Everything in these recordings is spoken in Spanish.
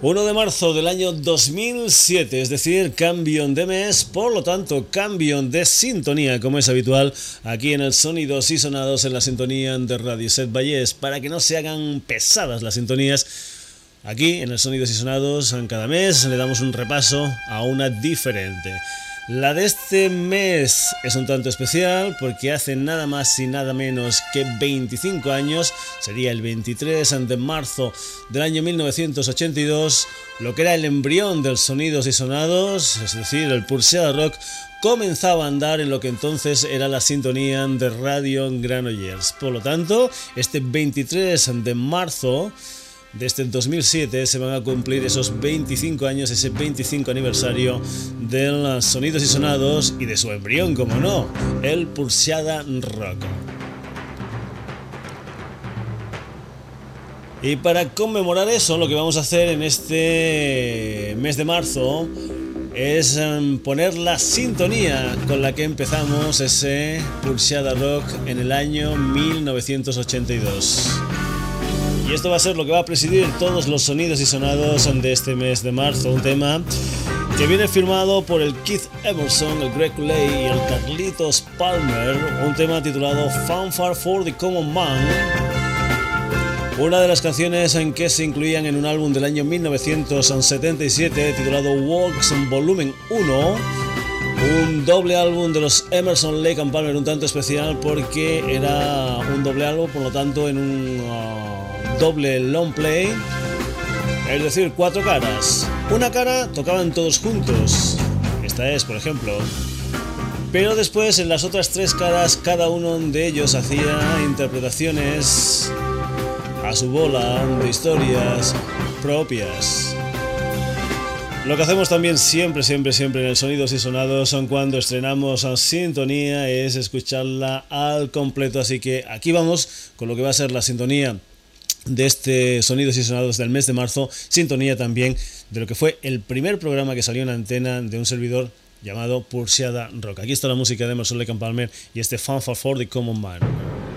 1 de marzo del año 2007, es decir, cambio de mes, por lo tanto, cambio de sintonía, como es habitual aquí en el Sonidos y Sonados en la sintonía de Radio Set Valles, para que no se hagan pesadas las sintonías. Aquí en el Sonidos y Sonados, cada mes le damos un repaso a una diferente. La de este mes es un tanto especial porque hace nada más y nada menos que 25 años, sería el 23 de marzo del año 1982, lo que era el embrión del sonidos y sonados, es decir, el Pulseada Rock, comenzaba a andar en lo que entonces era la sintonía de Radio Granollers. Por lo tanto, este 23 de marzo desde el 2007 se van a cumplir esos 25 años, ese 25 aniversario de Sonidos y Sonados y de su embrión, como no, el Pulseada Rock. Y para conmemorar eso, lo que vamos a hacer en este mes de marzo es em, poner la sintonía con la que empezamos ese Pulseada Rock en el año 1982. Y esto va a ser lo que va a presidir todos los sonidos y sonados de este mes de marzo. Un tema que viene firmado por el Keith Emerson, el Greg Lay y el Carlitos Palmer. Un tema titulado Fanfare for the Common Man. Una de las canciones en que se incluían en un álbum del año 1977 titulado Walks Volumen 1 un doble álbum de los Emerson Lake and Palmer un tanto especial porque era un doble álbum, por lo tanto en un uh, doble long play, es decir, cuatro caras. Una cara tocaban todos juntos, esta es, por ejemplo. Pero después en las otras tres caras cada uno de ellos hacía interpretaciones a su bola de historias propias. Lo que hacemos también siempre, siempre, siempre en el Sonidos y Sonados son cuando estrenamos a Sintonía es escucharla al completo. Así que aquí vamos con lo que va a ser la sintonía de este Sonidos y Sonados del mes de marzo, sintonía también de lo que fue el primer programa que salió en antena de un servidor llamado Pulseada Rock. Aquí está la música de Emerson Lake Palmer y este Fanfare for the Common Man.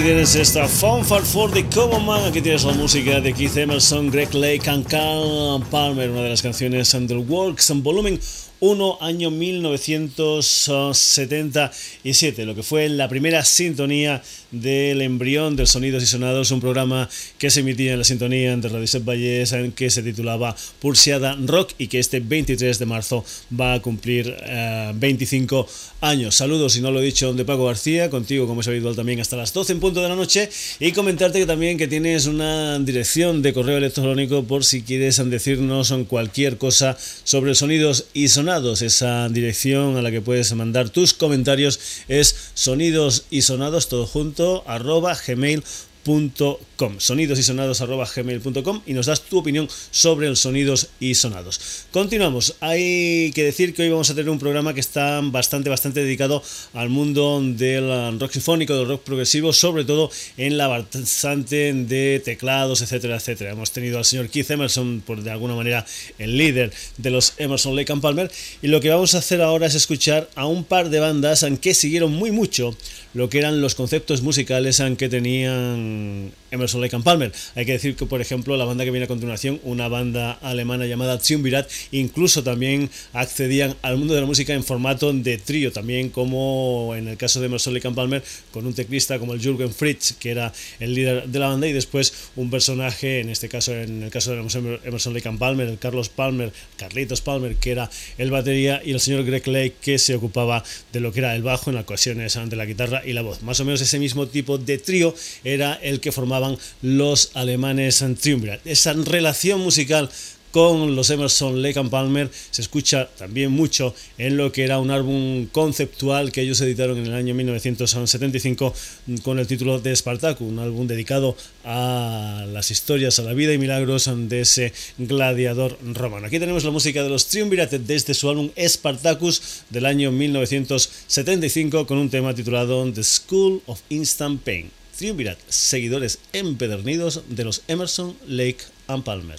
Aquí tienes esta Fanfare for the Common Man. Aquí tienes la música de Keith Emerson, Greg Lake and Carl Palmer, una de las canciones Under Works en volumen 1, año 1977, lo que fue la primera sintonía del embrión de Sonidos y Sonados, un programa que se emitía en la sintonía de Radio Set Valles, en que se titulaba Pulseada Rock y que este 23 de marzo va a cumplir 25 eh, años. Saludos, si no lo he dicho, de Paco García, contigo como es habitual también hasta las 12 en punto de la noche y comentarte que también que tienes una dirección de correo electrónico por si quieres decirnos cualquier cosa sobre sonidos y sonados. Esa dirección a la que puedes mandar tus comentarios es sonidos y sonados todo junto arroba gmail sonidos y sonados gmail.com y nos das tu opinión sobre los sonidos y sonados. Continuamos, hay que decir que hoy vamos a tener un programa que está bastante, bastante dedicado al mundo del rock sinfónico, del rock progresivo, sobre todo en la bastante de teclados, etcétera, etcétera. Hemos tenido al señor Keith Emerson, por de alguna manera el líder de los Emerson Lake and Palmer, y lo que vamos a hacer ahora es escuchar a un par de bandas que siguieron muy mucho lo que eran los conceptos musicales que tenían Emerson Lake and Palmer. Hay que decir que, por ejemplo, la banda que viene a continuación, una banda alemana llamada Triumvirat, incluso también accedían al mundo de la música en formato de trío, también como en el caso de Emerson Lake and Palmer, con un teclista como el Jürgen Fritz, que era el líder de la banda, y después un personaje, en este caso, en el caso de Emerson Lake and Palmer, el Carlos Palmer, Carlitos Palmer, que era el batería, y el señor Greg Lake, que se ocupaba de lo que era el bajo en ocasiones ante la guitarra y la voz. Más o menos ese mismo tipo de trío era el que formaba los alemanes en Triumvirat. Esa relación musical con los Emerson Lake and Palmer se escucha también mucho en lo que era un álbum conceptual que ellos editaron en el año 1975 con el título de Spartacus, un álbum dedicado a las historias, a la vida y milagros de ese gladiador romano. Aquí tenemos la música de los Triumvirat desde su álbum Spartacus del año 1975 con un tema titulado The School of Instant Pain triunvirat, seguidores empedernidos de los Emerson, Lake and Palmer.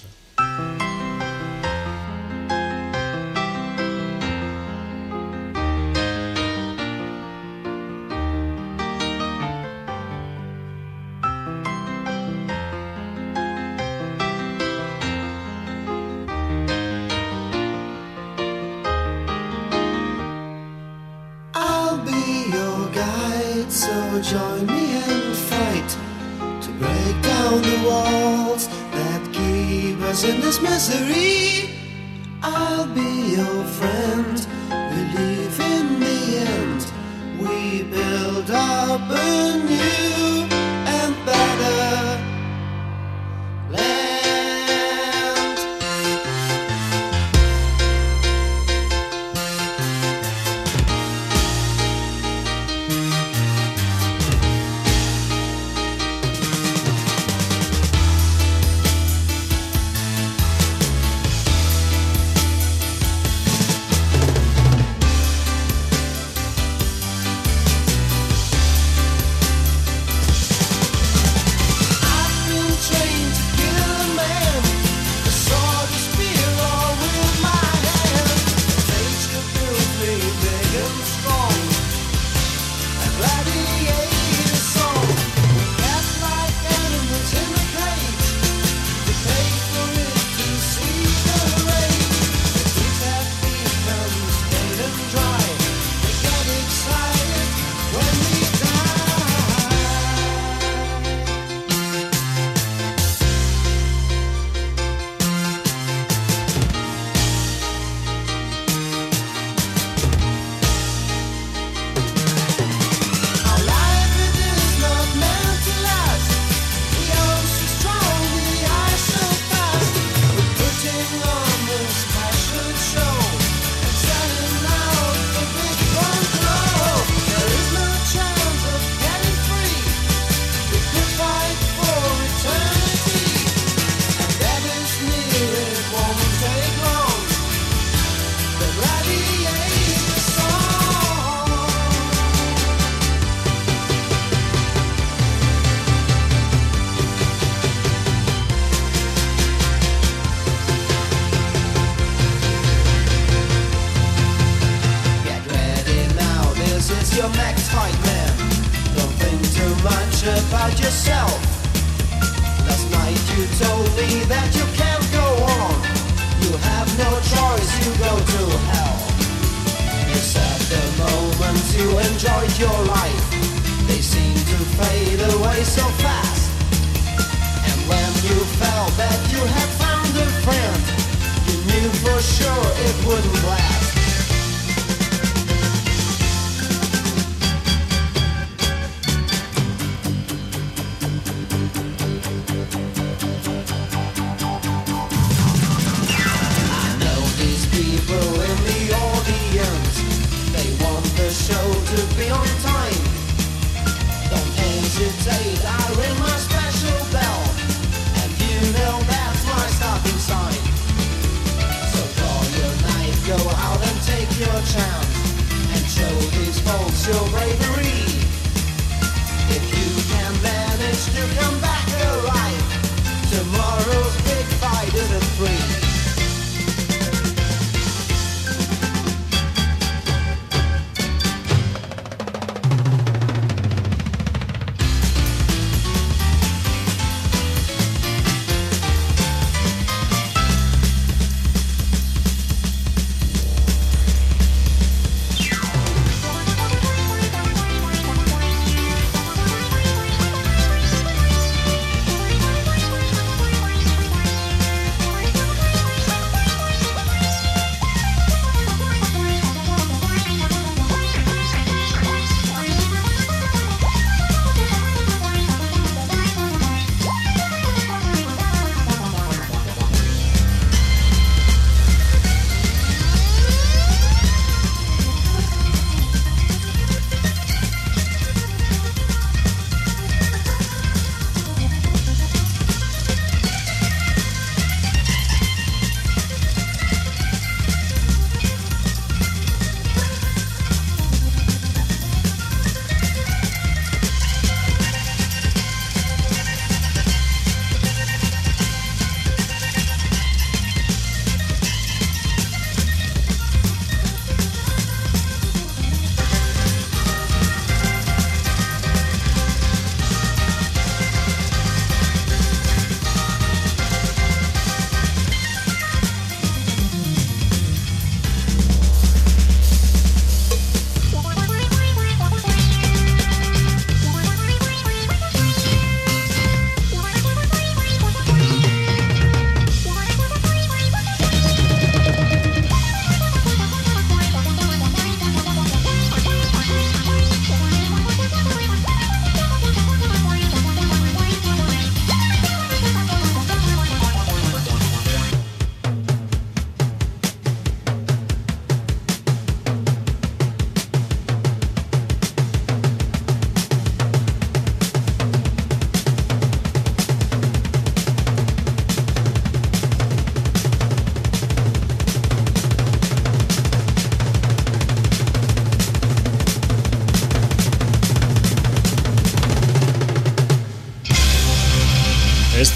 your next nightmare. Don't think too much about yourself. Last night you told me that you can't go on. You have no choice, you go to hell. You said the moments you enjoyed your life, they seem to fade away so fast. And when you felt that you had found a friend, you knew for sure it wouldn't last.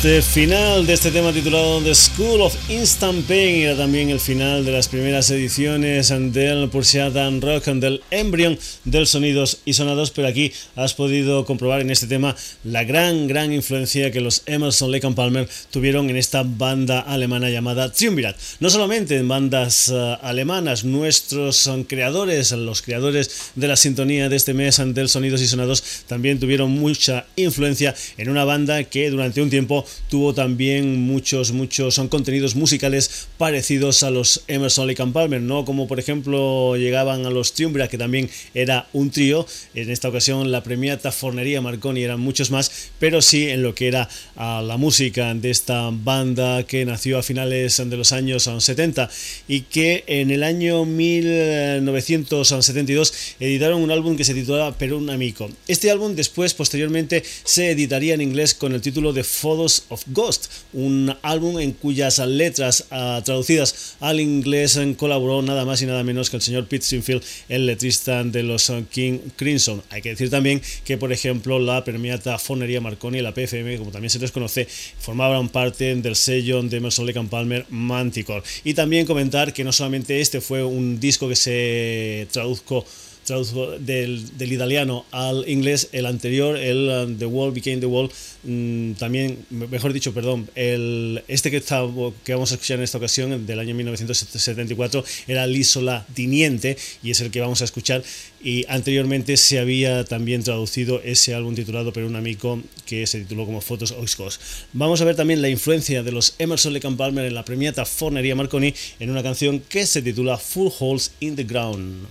Este final de este tema titulado The School of Instant Pain era también el final de las primeras ediciones del Pursiadan Rock, del Embryon del Sonidos y Sonados, pero aquí has podido comprobar en este tema la gran, gran influencia que los Emerson, Lake Palmer tuvieron en esta banda alemana llamada Triumvirat. No solamente en bandas uh, alemanas, nuestros um, creadores, los creadores de la sintonía de este mes del Sonidos y Sonados, también tuvieron mucha influencia en una banda que durante un tiempo tuvo también muchos, muchos son contenidos musicales parecidos a los Emerson Lake and Palmer, no como por ejemplo llegaban a los Triumvirat, que también era un trío, en esta ocasión la premiata Fornería Marconi eran muchos más, pero sí en lo que era la música de esta banda que nació a finales de los años 70 y que en el año 1972 editaron un álbum que se titulaba Per un amico. Este álbum después, posteriormente, se editaría en inglés con el título de Photos of Ghost, un álbum en cuyas letras ah, traducidas al inglés colaboró nada más y nada menos que el señor Pete Sinfield, el letrista de los ah, King Crimson. Hay que decir también que, por ejemplo, la permeata Fonería Marconi y la PFM, como también se les conoce, formaban parte del sello de Emerson Lake Palmer Manticore. Y también comentar que no solamente este fue un disco que se tradujo del, del, italiano al inglés, el anterior, el um, The Wall Became the Wall, mm, también, mejor dicho, perdón, el, este que, está, que vamos a escuchar en esta ocasión, del año 1974, era L'Isola Tiniente y es el que vamos a escuchar. Y anteriormente se había también traducido ese álbum titulado por un amigo que se tituló como Fotos Oixcos. Vamos a ver también la influencia de los Emerson Lake Palmer en la premiata Fornería Marconi en una canción que se titula Full Holes in the Ground.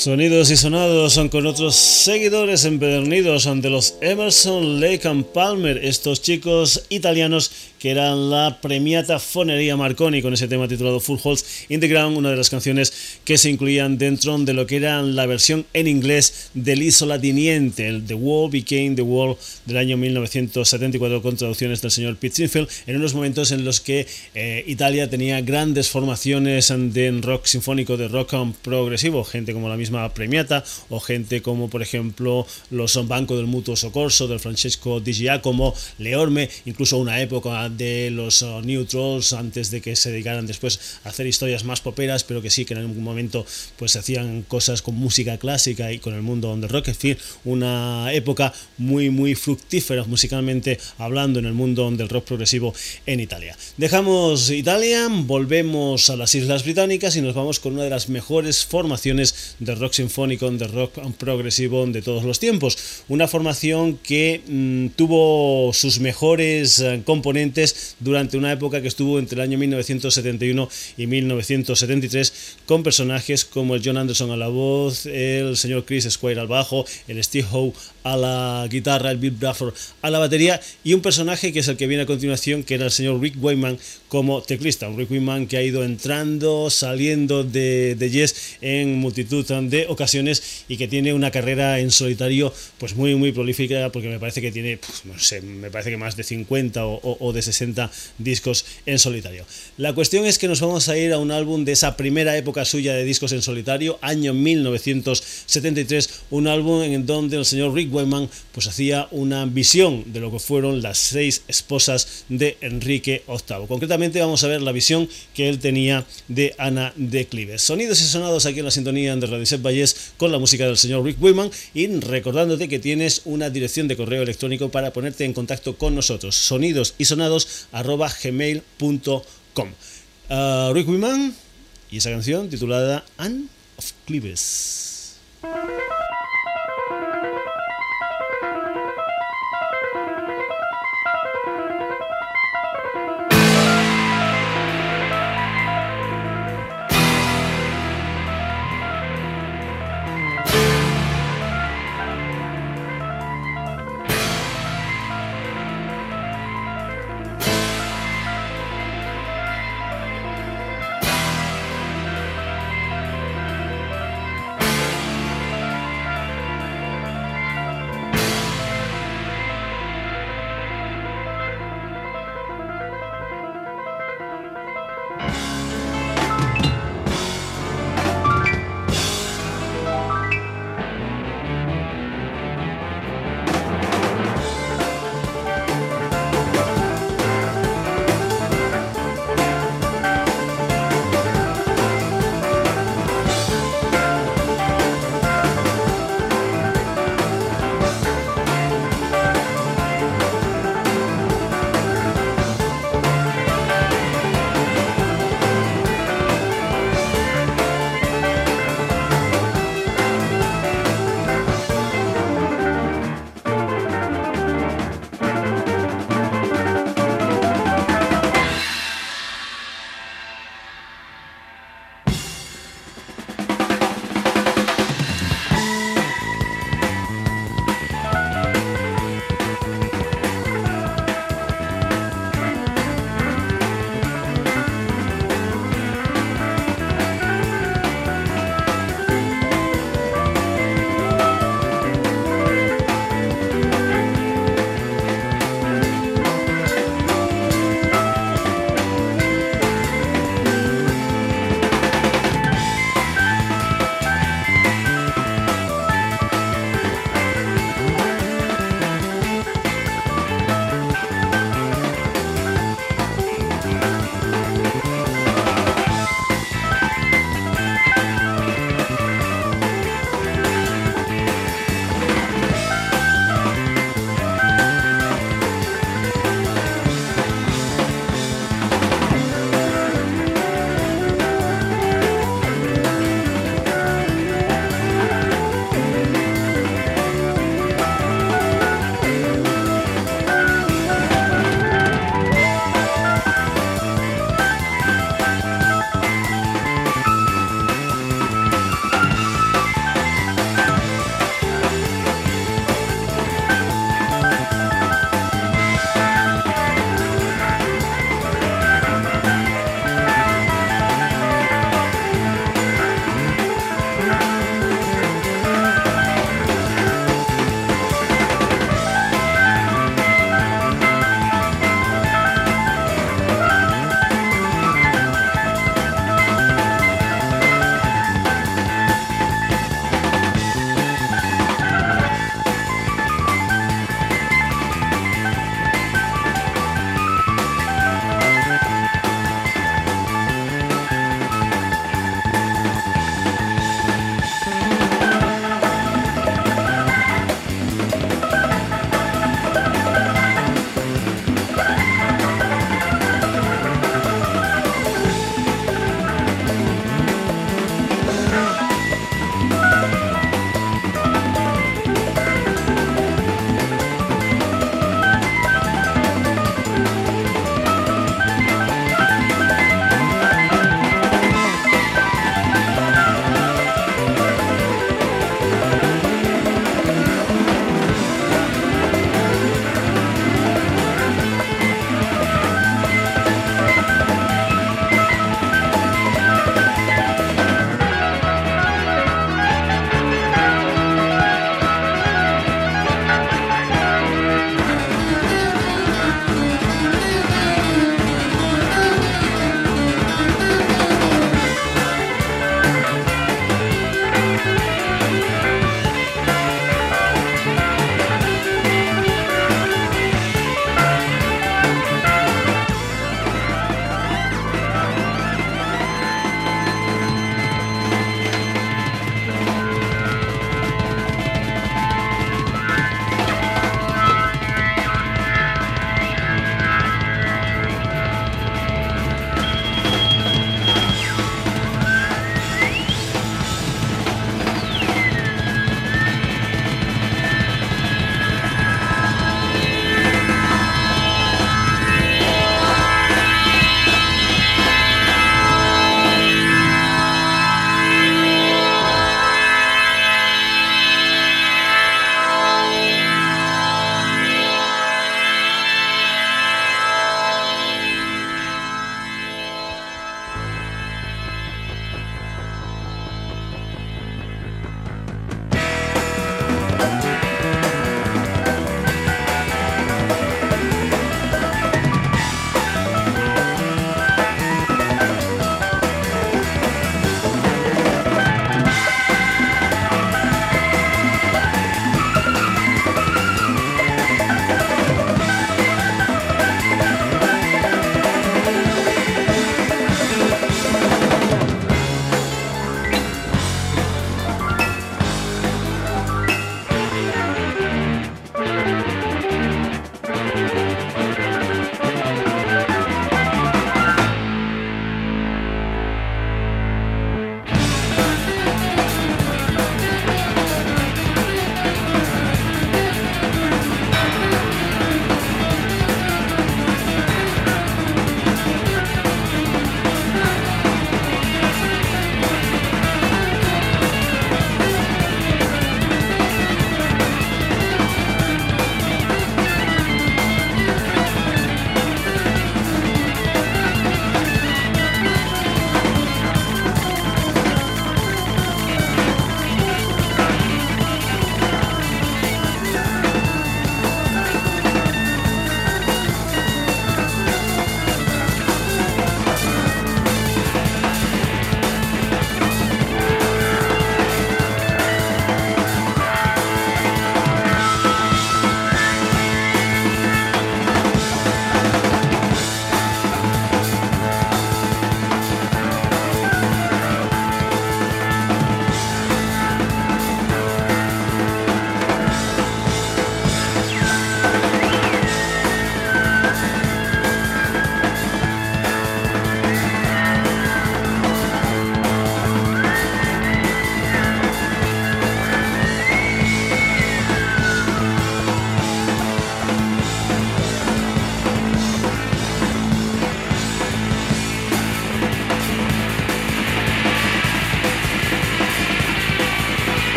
Sonidos y sonados son con otros seguidores empedernidos ante los Emerson, Lake and Palmer, estos chicos italianos que eran la premiata Fonería Marconi con ese tema titulado Full Holes in the Ground, una de las canciones que se incluían dentro de lo que era la versión en inglés del Isolatiniente, el The Wall Became the Wall del año 1974 con traducciones del señor Pete Sinfield, en unos momentos en los que eh, Italia tenía grandes formaciones de rock sinfónico, de rock progresivo, gente como la misma Premiata o gente como por ejemplo los Banco del Mutuo Socorso, del Francesco Di Giacomo, Leorme, incluso una época de los uh, New antes de que se dedicaran después a hacer historias más poperas, pero que sí que en algún momento pues hacían cosas con música clásica y con el mundo del rock, en fin, una época muy muy fructífera musicalmente hablando en el mundo del rock progresivo en Italia. Dejamos Italia, volvemos a las Islas Británicas y nos vamos con una de las mejores formaciones de rock sinfónico, de rock progresivo de todos los tiempos, una formación que mm, tuvo sus mejores uh, durante una época que estuvo entre el año 1971 y 1973 con personajes como el John Anderson a la voz, el señor Chris Squire al bajo, el Steve Howe a la guitarra, el Bill Bradford a la batería y un personaje que es el que viene a continuación que era el señor Rick Wayman como teclista, un Rick Wayman que ha ido entrando, saliendo de, de Yes en multitud de ocasiones y que tiene una carrera en solitario pues muy muy prolífica porque me parece que tiene, pues, no sé, me parece que más de 50 o, de 60 discos en solitario. La cuestión es que nos vamos a ir a un álbum de esa primera época suya de discos en solitario, año 1973, un álbum en donde el señor Rick Wayman pues hacía una visión de lo que fueron las seis esposas de Enrique VIII. Concretamente vamos a ver la visión que él tenía de Ana de Clives. Sonidos y sonados aquí en la sintonía de Radio Set Valles con la música del señor Rick Wayman y recordándote que tienes una dirección de correo electrónico para ponerte en contacto con nosotros. Sonidos y sonados gmail.com. Uh, Rick Wiman y esa canción titulada Anne of Cleves.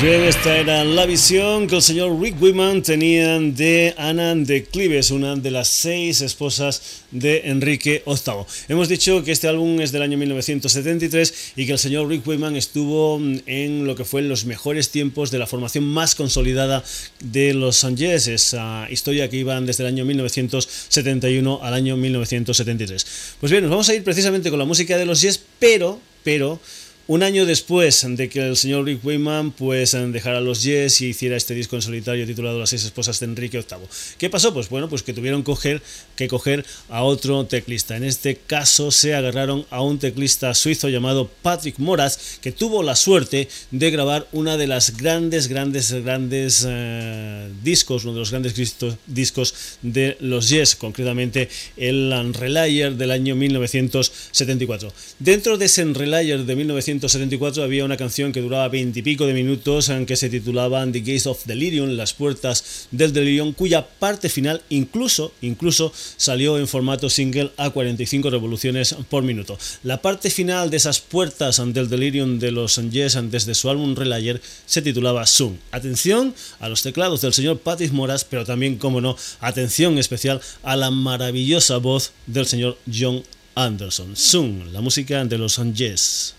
Pues bien, esta era la visión que el señor Rick Wiman tenía de Ana de Clives, una de las seis esposas de Enrique VIII. Hemos dicho que este álbum es del año 1973 y que el señor Rick Wiman estuvo en lo que fue los mejores tiempos de la formación más consolidada de los Angeles, esa historia que iban desde el año 1971 al año 1973. Pues bien, nos vamos a ir precisamente con la música de los Yes, pero, pero un año después de que el señor Rick Wayman pues, dejara los Yes y hiciera este disco en solitario titulado Las seis esposas de Enrique VIII. ¿Qué pasó? Pues bueno, pues que tuvieron que coger a otro teclista. En este caso se agarraron a un teclista suizo llamado Patrick Moraz, que tuvo la suerte de grabar una de las grandes, grandes, grandes eh, discos, uno de los grandes discos de los Yes, concretamente el Unrelayer del año 1974. Dentro de ese Unrelayer de 1974, 1974 había una canción que duraba veintipico de minutos en que se titulaba The Gates of Delirium, las puertas del delirium, cuya parte final incluso, incluso salió en formato single a 45 revoluciones por minuto. La parte final de esas puertas del delirium de los Yes desde su álbum Relayer se titulaba Zoom. Atención a los teclados del señor Patrick Moras, pero también, como no, atención especial a la maravillosa voz del señor John Anderson. Zoom, la música de los Yes.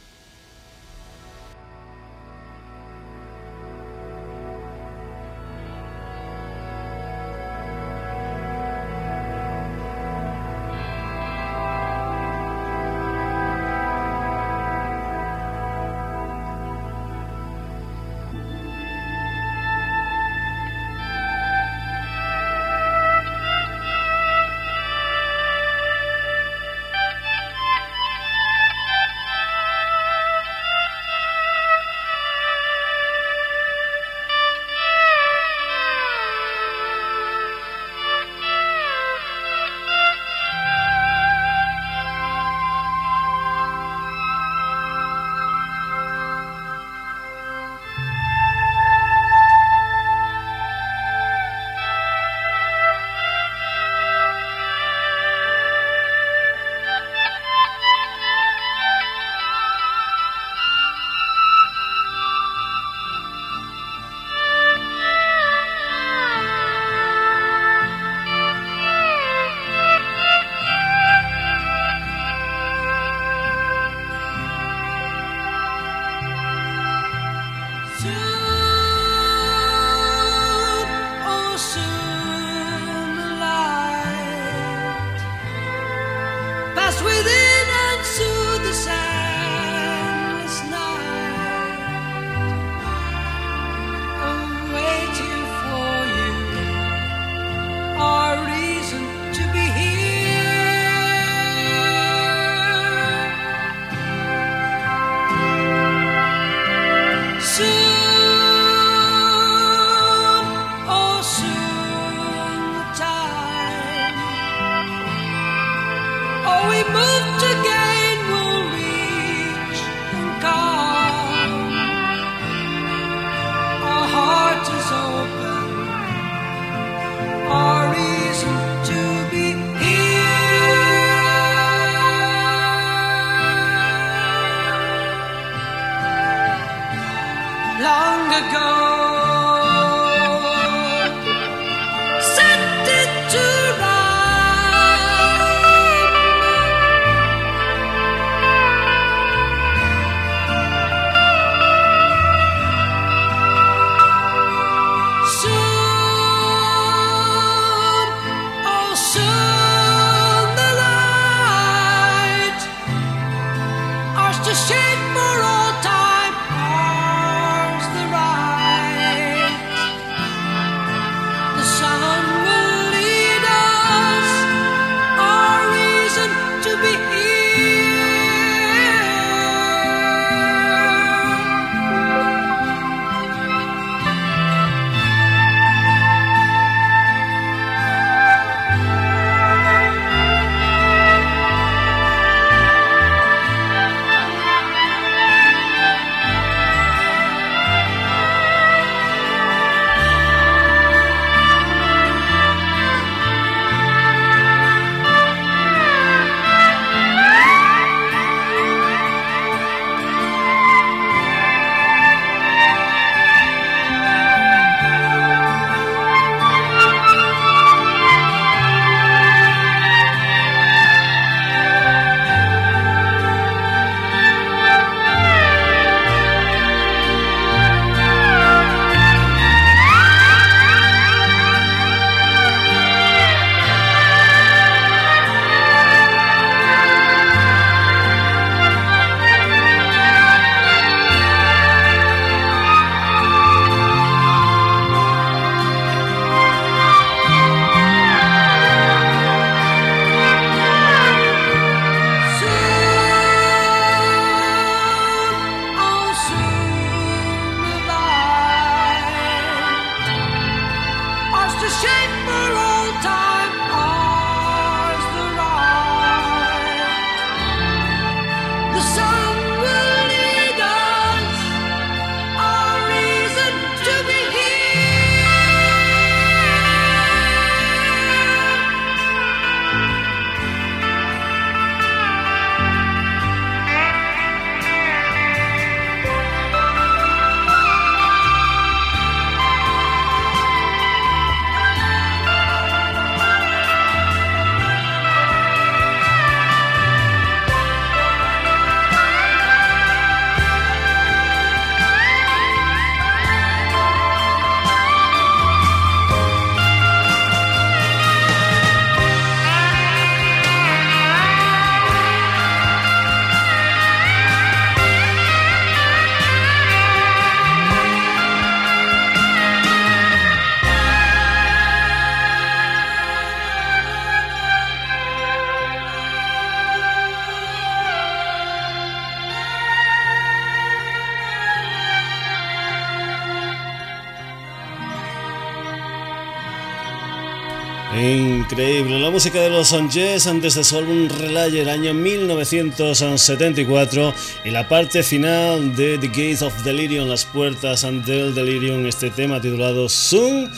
La música de los Yes antes de su álbum Relay el año 1974 y la parte final de The Gates of Delirium, las puertas del Delirium, este tema titulado Zoom,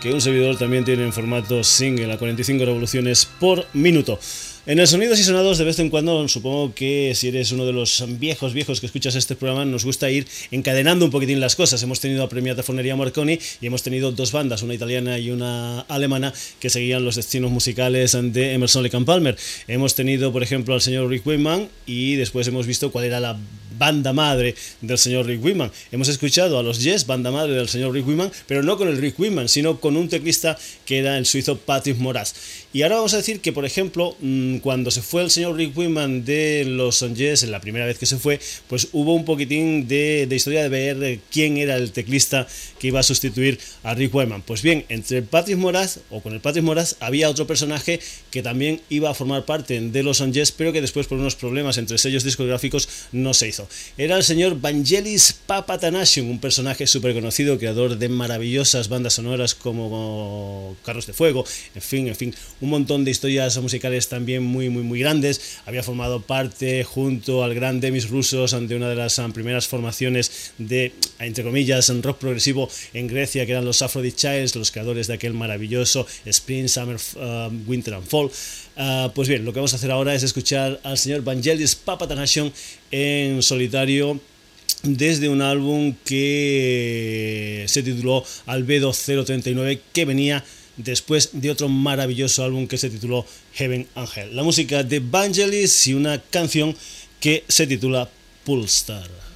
que un servidor también tiene en formato single a 45 revoluciones por minuto. En el Sonidos y Sonados, de vez en cuando, supongo que si eres uno de los viejos, viejos que escuchas este programa, nos gusta ir encadenando un poquitín las cosas. Hemos tenido a Premiata Fonería Marconi y hemos tenido dos bandas, una italiana y una alemana, que seguían los destinos musicales de Emerson Lake Palmer. Hemos tenido, por ejemplo, al señor Rick Wayman y después hemos visto cuál era la banda madre del señor Rick Wiman. Hemos escuchado a los Yes, banda madre del señor Rick Wiman, pero no con el Rick Wiman, sino con un teclista que era el suizo Patrick Moraz. Y ahora vamos a decir que, por ejemplo, mm, cuando se fue el señor Rick Wiman de los en la primera vez que se fue, pues hubo un poquitín de, historia de ver quién era el teclista que iba a sustituir a Rick Wiman. Pues bien, entre Patrick Moraz o con el Patrick Moraz había otro personaje que también iba a formar parte de los Yes, pero que después por unos problemas entre sellos discográficos no se hizo era el señor Vangelis Papatanasium, un personaje súper conocido, creador de maravillosas bandas sonoras como Carros de Fuego, en fin, en fin, un montón de historias musicales también muy, muy, muy grandes. Había formado parte junto al gran Demis Rusos ante una de las um, primeras formaciones de, entre comillas, rock progresivo en Grecia, que eran los Aphrodite Childs, los creadores de aquel maravilloso Spring, Summer, um, Winter and Fall. Uh, pues bien, lo que vamos a hacer ahora es escuchar al señor Vangelis Papatanasium en solitario desde un álbum que se tituló Albedo 039 que venía después de otro maravilloso álbum que se tituló Heaven Angel. La música de Vangelis y una canción que se titula Pulstar.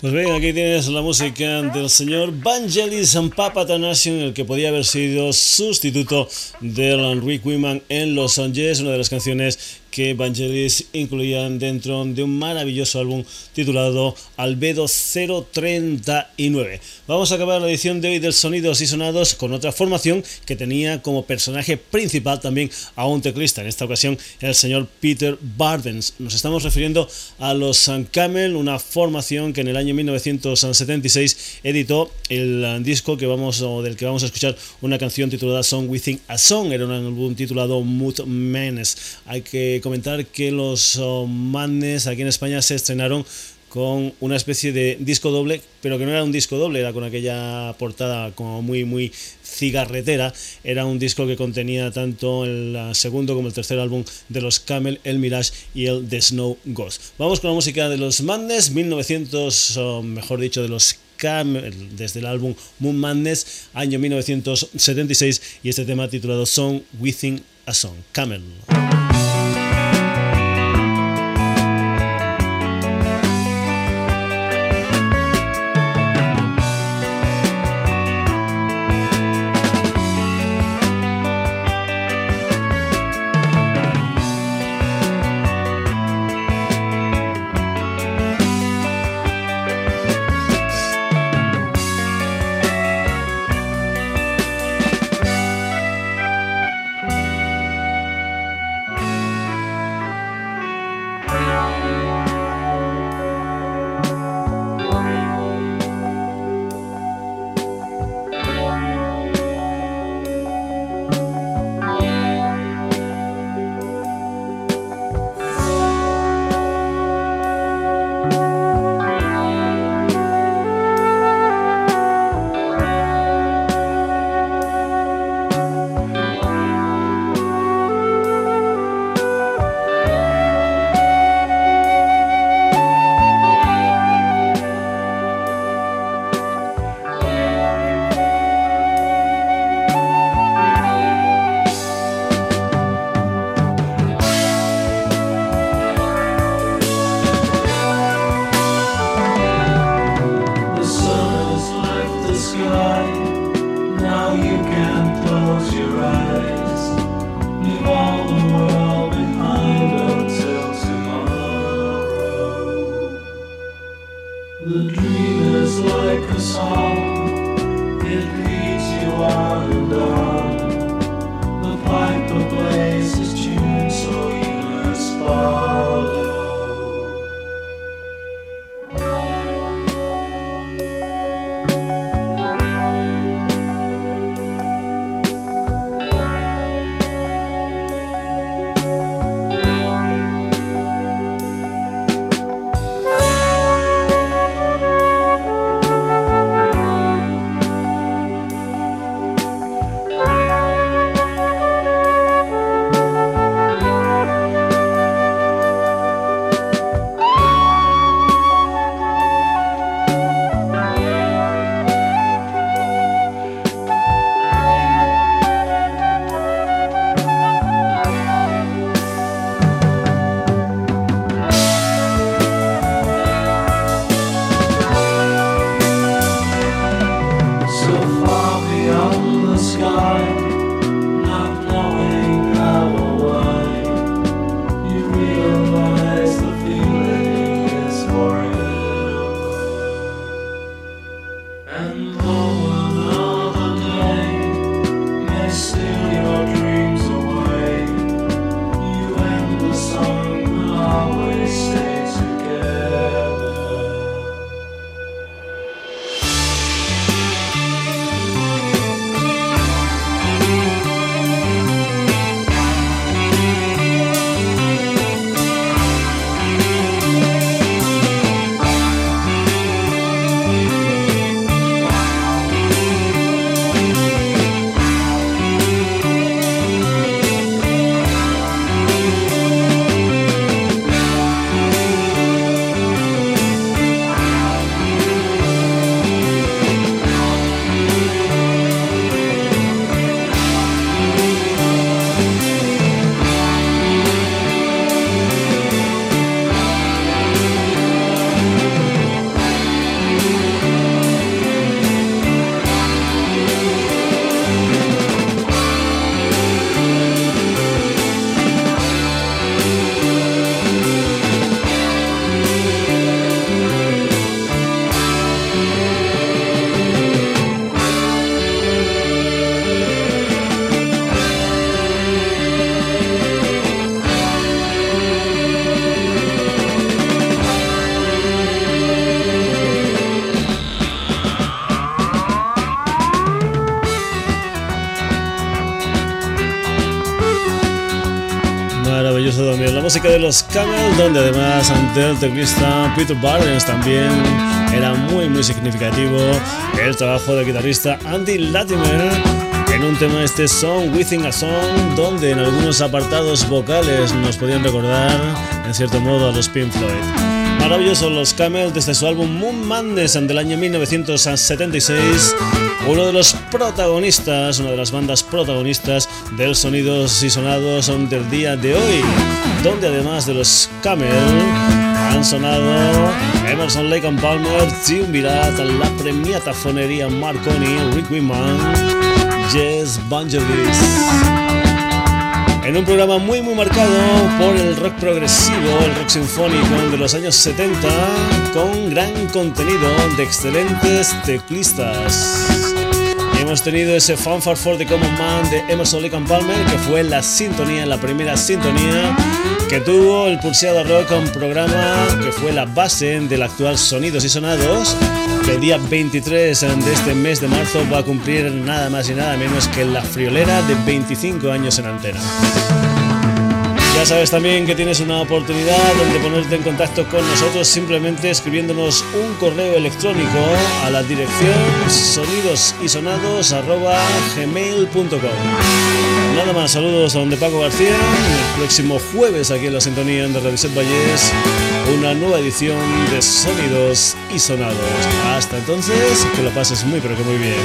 Pues bien, aquí tienes la música del señor Vangelis Papatanasium, el que podía haber sido sustituto del Rick Wiman en Los Angeles, una de las canciones que Vangelis incluían dentro de un maravilloso álbum titulado Albedo 039. Vamos a acabar la edición de hoy del Sonidos y Sonados con otra formación que tenía como personaje principal también a un teclista, en esta ocasión el señor Peter Bardens. Nos estamos refiriendo a los Camel, una formación que en el año 1976 editó el disco que vamos, del que vamos a escuchar una canción titulada Song Within a Song, era un álbum titulado Mood Menes. Hay que comentar que los oh, Madness aquí en España se estrenaron con una especie de disco doble, pero que no era un disco doble, era con aquella portada como muy muy cigarretera, era un disco que contenía tanto el segundo como el tercer álbum de los Camel, el Mirage y el The Snow Ghost. Vamos con la música de los Madness, 1900, o mejor dicho, de los Camel, desde el álbum Moon Madness, año 1976, y este tema titulado Song Within a Song, Camel. Los Camel, donde además ante el teclista Peter Barnes también era muy muy significativo el trabajo del guitarrista Andy Latimer en un tema este Song Within a Song, donde en algunos apartados vocales nos podían recordar en cierto modo a los Pink Floyd. Maravillosos los Camel desde su álbum Moon Madness del año 1976, uno de los protagonistas, una de las bandas protagonistas del Sonidos y Sonados del día de hoy, donde además de los Camel han sonado Emerson Lake and Palmer, Triumvirat, la premiata fonería Marconi, Rick Wiman, Jess Vangelis en un programa muy muy marcado por el rock progresivo, el rock sinfónico de los años 70, con gran contenido de excelentes teclistas. Hemos tenido ese Fanfare for the Common Man de Emerson Lake Palmer, que fue la sintonía, la primera sintonía que tuvo el Pulseado Rock, un programa que fue la base del actual Sonidos y Sonados. El día 23 de este mes de marzo va a cumplir nada más y nada menos que la friolera de 25 años en antena. Ya sabes también que tienes una oportunidad de ponerte en contacto con nosotros simplemente escribiéndonos un correo electrónico a la dirección sonidosisonados.gmail.com Nada más, saludos a donde Paco García. El próximo jueves aquí en la sintonía de Radio Set Valles, una nueva edición de Sonidos y Sonados. Hasta entonces, que lo pases muy pero que muy bien.